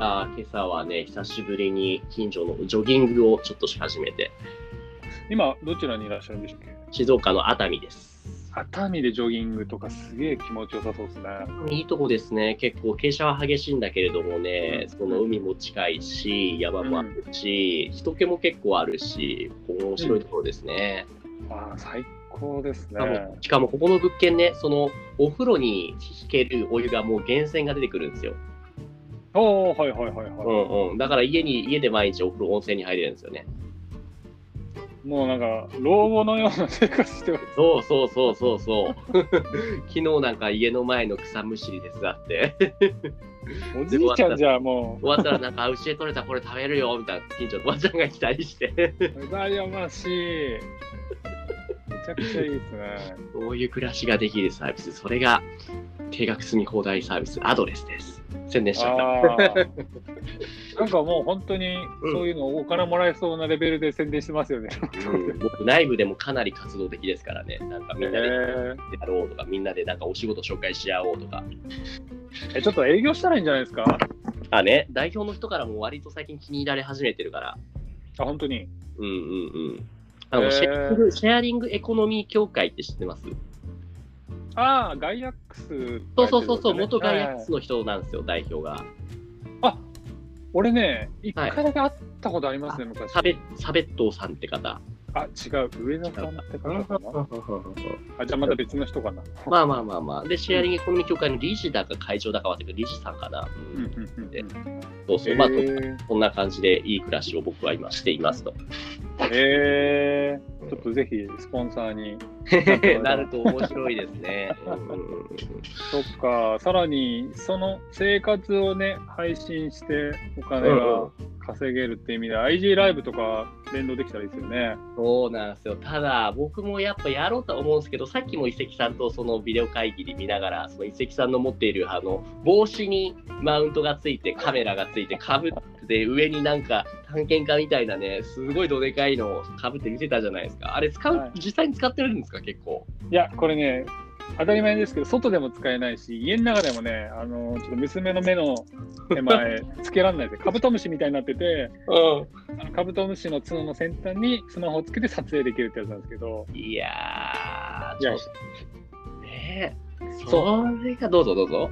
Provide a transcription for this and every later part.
やー、今朝はね、久しぶりに近所のジョギングをちょっとし始めて、今、どちらにいらっしゃるんでしたっけ？静岡の熱海です。熱海でジョギングとかすげえ気持ちよさそうですね。いいとこですね。結構傾斜は激しいんだけれどもね、うんその海も近いし、山もあるし、人気も結構あるし、面白いところですね。ああ、最高ですね。もしかもここの物件ね、そのお風呂に引けるお湯がもう源泉が出てくるんですよ。おお、はいはいはいうはんうん。だから家に、家で毎日お風呂、温泉に入れるんですよね。い。もうなんか、老後のような生活してます。そうそうそうそうそう。昨日なんか家の前の草むしり手伝って、おじいちゃんじゃも終わったらなんか、牛で取れたこれ食べるよみたいな近所のおばちゃんが来たりして、う、羨ましい。めちゃくちゃいいですね。そういう暮らしができるサービス、それが定額住み放題サービス、アドレスです。宣伝しちゃった。なんかもう本当にそういうのお金もらえそうなレベルで宣伝してますよね。うん、僕、内部でもかなり活動的ですからね、なんかみんなでやえろうとか、みんなでなんかお仕事紹介し合おうとか。えちょっと営業したらいいんじゃないですか？あね、代表の人からも割と最近気に入られ始めてるから、あ、本当に？うんうんうん。あの、シェアリングエコノミー協会って知ってます？ああ、ガイアックス、そうそうそうそう、元ガイアックはいスの人なんですよ、代表が。あ俺ね、一回だけ会ったことありますね、昔。サベサベットーさんって方。あ、違う、上田さんって方かな。あ、じゃあまた別の人かな。まあまあまあまあ。で、シェアリングエコノミー協会の理事だか会長だかはって理事さんかな。そうそう。まあ、こんな感じでいい暮らしを僕は今していますと。えー、ちょっとぜひスポンサーに。なると面白いですね。そっか、さらにその生活をね、配信してお金がん稼げるって意味で、IG ライブとか連動できたらいいですよね。そうなんですよ。ただ、僕もやっぱやろうとは思うんですけど、さっきも遺跡さんとそのビデオ会議で見ながら、その遺跡さんの持っているあの帽子にマウントがついて、カメラがついて、かぶって、上になんか探検家みたいなね、すごいどでかいのをかぶって見てたじゃないですか。あれ使う、はい実際に使ってるんですか、結構。いや、これね、当たり前ですけど、外でも使えないし、家の中でもね、あのちょっと娘の目の手前、つけられないで。カブトムシみたいになってて、うあのカブトムシの角の先端にスマホをつけて撮影できるってやつなんですけど、ん。いやー、いやねそれが、どうぞどうぞ。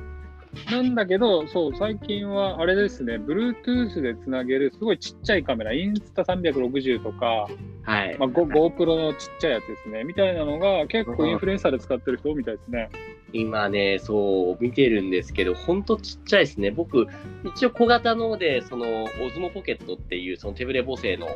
なんだけど、そう、最近はあれですね、Bluetooth でつなげるすごいちっちゃいカメラ、インスタ360とか、はい。まあ、Go- GoPro のちっちゃいやつですね、みたいなのが結構インフルエンサーで使ってる人みたいですね。今ね、そう、見てるんですけど、ほんとちっちゃいですね。僕、一応小型ので、その、オズモポケットっていう、その手ぶれ補正の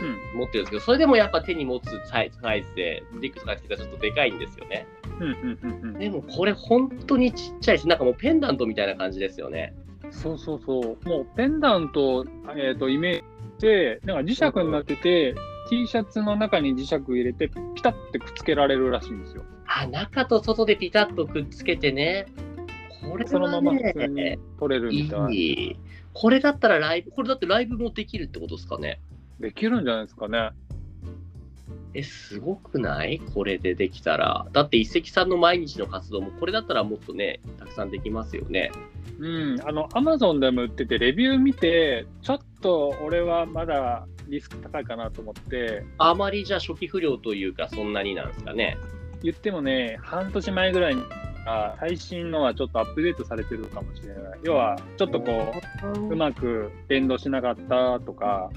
うん。持ってるんですけど、それでもやっぱ手に持つサイサイズで、リックとかつけたらちょっとでかいんですよね。うんうんうんうん。でもこれ本当にちっちゃいです。なんかもうペンダントみたいな感じですよね。そうそうそう。もうペンダント、えー、とイメージで、なんか磁石になってて、T シャツの中に磁石入れて、ピタってくっつけられるらしいんですよ。あ、中と外でピタッとくっつけてね。これそのまま普通に撮れるみたい。いい。これだったらライブ、これだってライブもできるってことですかね。できるんじゃないですかね。え、すごくない？これでできたら。だって一石さんの毎日の活動もこれだったらもっとね、たくさんできますよね。うん、あの、アマゾンでも売ってて、レビュー見て、ちょっと俺はまだリスク高いかなと思って、あまりじゃあ初期不良というかそんなになんですかね。言ってもね、半年前ぐらいに、あ最新のはちょっとアップデートされてるかもしれない。要は、ちょっとこう、うまく連動しなかったとか、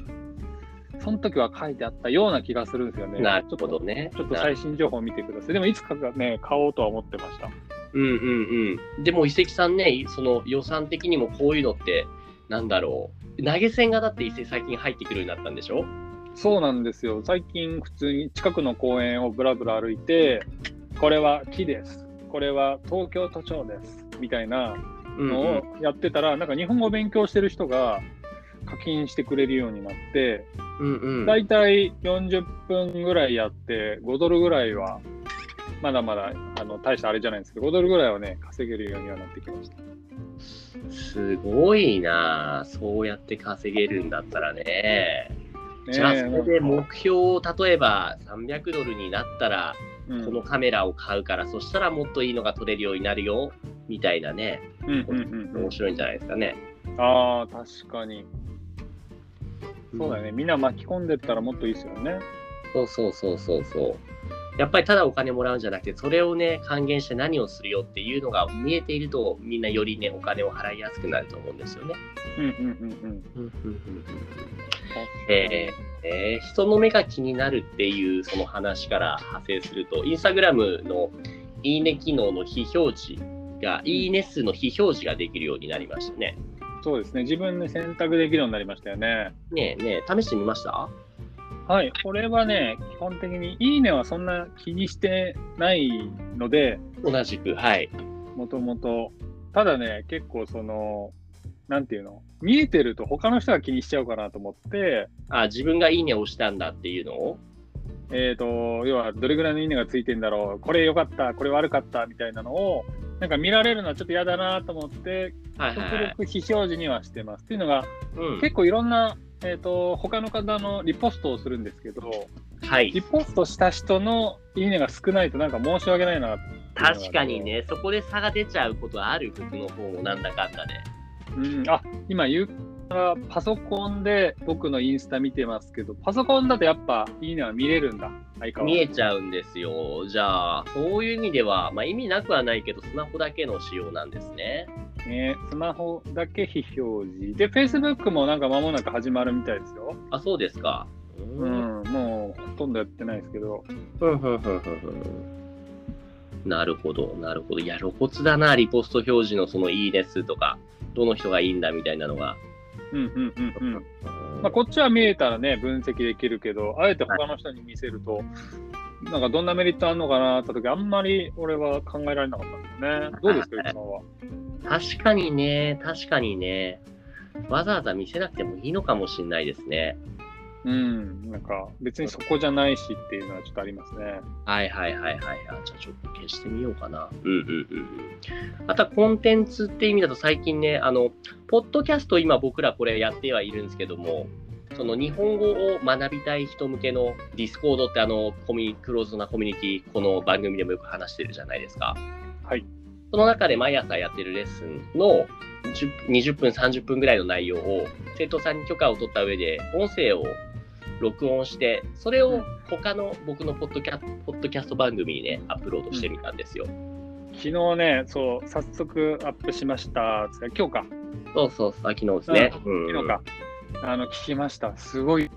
その時は書いてあったような気がするんですよね。なるほどね。ちょっとちょっと最新情報を見てください。でも、いつかがね、買おうとは思ってました。うんうんうん。でも遺跡さんね、その予算的にもこういうのって、なんだろう。投げ銭がだって遺跡最近入ってくるようになったんでしょ？そうなんですよ。最近、普通に近くの公園をぶらぶら歩いて、これは木です。これは東京都庁です。みたいなうんのをやってたら、なんか日本語を勉強してる人が課金してくれるようになって、うんうん。だいたい40分ぐらいやって、5ドルぐらいは、まだまだあの大したあれじゃないんですけど、5ドルぐらいはね、稼げるようにはなってきました。すごいなあそうやって稼げるんだったらね。じゃあ、それで目標を例えば300ドルになったら、うんこのカメラを買うから、そしたらもっといいのが撮れるようになるよ、みたいなね、うんうんうんうん面白いんじゃないですかね。ああ、確かに。そうだよね。みんな巻き込んでったらもっといいですよね。そうそうそうそうそう。やっぱりただお金もらうんじゃなくて、それをね、還元して何をするよっていうのが見えていると、みんなよりね、お金を払いやすくなると思うんですよね。うんうんうんうん。えーえー人の目が気になるっていうその話から派生すると、インスタグラムのいいね機能の非表示が、いいね数の非表示ができるようになりましたね。そうですね。自分で選択できるようになりましたよね。ねえねえ、試してみました？はい。これはね、基本的にいいねはそんな気にしてないので、同じく、はい。もともと。ただね、結構その、なんていうの？見えてると他の人が気にしちゃうかなと思って、あ、自分がいいねを押したんだっていうのを？えっ、と、要はどれぐらいのいいねがついてんだろう、これ良かった、これ悪かったみたいなのを、なんか見られるのはちょっと嫌だなと思って、極はいはい、はい。力非表示にはしてます。っていうのが、うん、結構いろんな、えっ、と、他の方のリポストをするんですけど、はい。リポストした人のいいねが少ないとなんか申し訳ないな確かに。ね、そこで差が出ちゃうことはある、僕の方もなんだかんだで。うん、あ、今言ったらパソコンで僕のインスタ見てますけど、パソコンだとやっぱいいねは見れるんだ。見えちゃうんですよ。じゃあ、そういう意味では、まあ、意味なくはないけど、スマホだけの仕様なんですね。ね、スマホだけ非表示。で、Facebook もなんか間もなく始まるみたいですよ。あ、そうですか。う。うんん、もうほとんどやってないですけど。なるほど、なるほど。いや、露骨だな、リポスト表示のそのいいね数とか、どの人がいいんだみたいなのが。うんうんうんうん。うんまあ、こっちは見えたらね、分析できるけど、あえて他の人に見せると、なんかどんなメリットあるのかなって時、あんまり俺は考えられなかったんでね。どうですか、ゆきさんは？確かにね、確かにね、わざわざ見せなくてもいいのかもしれないですね。うん、なんか別にそこじゃないしっていうのはちょっとありますね。はいはいはいはい。あじゃあちょっと消してみようかな。うんうんうんうん。あとはコンテンツって意味だと最近ね、あの、ポッドキャスト今僕らこれやってはいるんですけども、その日本語を学びたい人向けのディスコードってあの、コミクローズドなコミュニティ、この番組でもよく話してるじゃないですか。はい。その中で毎朝やってるレッスンの10 20分、30分ぐらいの内容を生徒さんに許可を取った上で音声を録音して、それを他の僕のポッドキャポッドキャスト番組にね、アップロードしてみたんですよ。昨日ね、そう、早速アップしました。今日か、そうそう、昨日ですね。うん昨日か。あの、聞きました。すごい。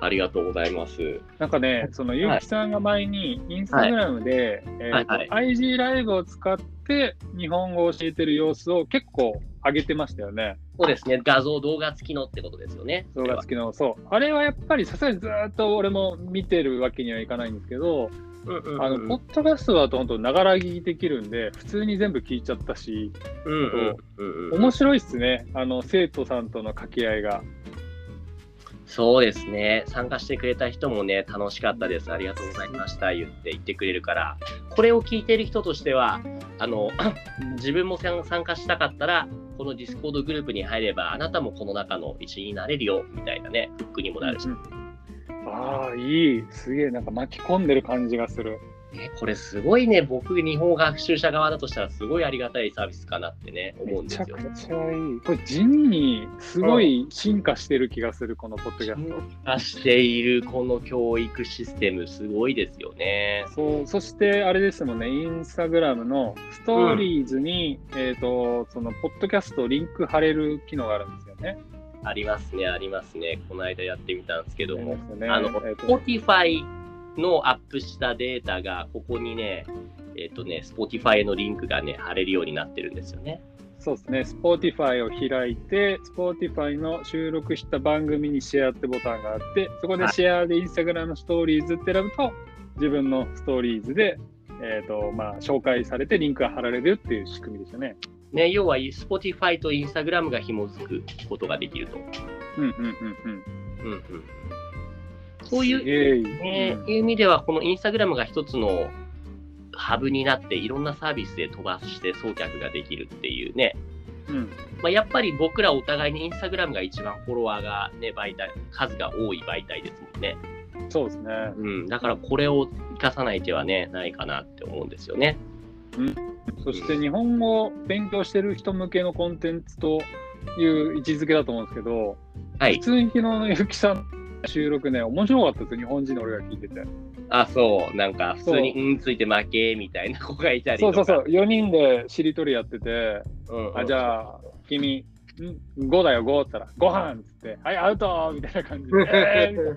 ありがとうございます。なんかね、そのゆうきさんが前にインスタグラムで、IG ライブを使って日本語を教えてる様子を結構上げてましたよね。そうですね、画像、動画付きのってことですよね。動画付きの。そう。あれはやっぱりさすがにずーっと俺も見てるわけにはいかないんですけど、うんうんうんあの、ポッドキャストだと本当、ながら聞きできるんで、普通に全部聞いちゃったし、うんうんうんうん面白いっすね。あの、生徒さんとの掛け合いが。そうですね。参加してくれた人もね、楽しかったです。ありがとうございました。言って言ってくれるから。これを聞いてる人としては、あの、自分も参加したかったら、このディスコードグループに入れば、あなたもこの中の一員になれるよ、みたいなね、フックにもなるし。うんああ、いい。すげえ、なんか巻き込んでる感じがする。ね、これすごいね、僕、日本語学習者側だとしたら、すごいありがたいサービスかなってね、思うんめちゃくですよね。ちゃいい。これ地味にすごい進化してる気がする、このポッドキャスト。化しているこの教育システム、すごいですよね。そう、そしてあれですもんね、インスタグラムのストーリーズに、えっ、と、その、ポッドキャストリンク貼れる機能があるんですよね。ありますね、ありますね。この間やってみたんですけども。ねあのえーと Spotify のアップしたデータが、ここにね、えっ、とね、Spotify のリンクがね、貼れるようになってるんですよね。そうですね、Spotify を開いて、Spotify の収録した番組にシェアってボタンがあって、そこでシェアで Instagram ストーリーズって選ぶと、自分のストーリーズで、えーとまあ、紹介されてリンクが貼られるっていう仕組みでしたね。ね、要は Spotify と Instagram が紐づくことができると。うんうんうんうん。うんうん、そういううんいう意味では、このインスタグラムが一つのハブになって、いろんなサービスで飛ばして送客ができるっていうね、うんまあ、やっぱり僕らお互いにインスタグラムが一番フォロワーが、ね、媒体、数が多い媒体ですもんね。そうですね。うん、だからこれを生かさない手はね、ないかなって思うんですよね。そして日本語を勉強してる人向けのコンテンツという位置づけだと思うんですけど、はい普。通に昨日のゆきさんの収録ね、面白かったですよ、日本人の俺が聞いてて。あ、そう。なんか、普通に、うんついて負けみたいな子がいたりとか。そうそうそう、4人でしりとりやってて、うんうん。あじゃあ、君、ん？5だよ、5って言ったら、ご飯っつって、はい、アウトみたいな感じで、え ー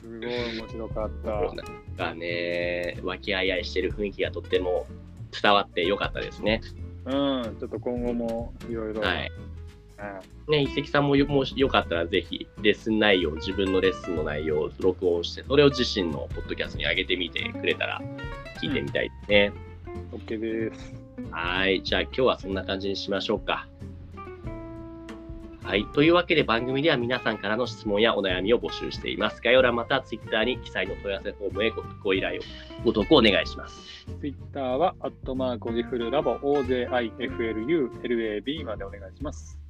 すごい面白かった。なんかね、和気あいあいしてる雰囲気がとっても伝わってよかったですね。うん、ちょっと今後もいろいろ。ね、一石さんもよもしよかったらぜひレッスン内容、自分のレッスンの内容を録音して、それを自身のポッドキャストに上げてみてくれたら聞いてみたいですね。OK です。はい。じゃあ今日はそんな感じにしましょうか。はい。というわけで番組では皆さんからの質問やお悩みを募集しています。概要欄または Twitter に記載の問い合わせフォームへごご依頼を、ご投稿お願いします。Twitter は、アットマークオジフルラボ OJIFLULAB までお願いします。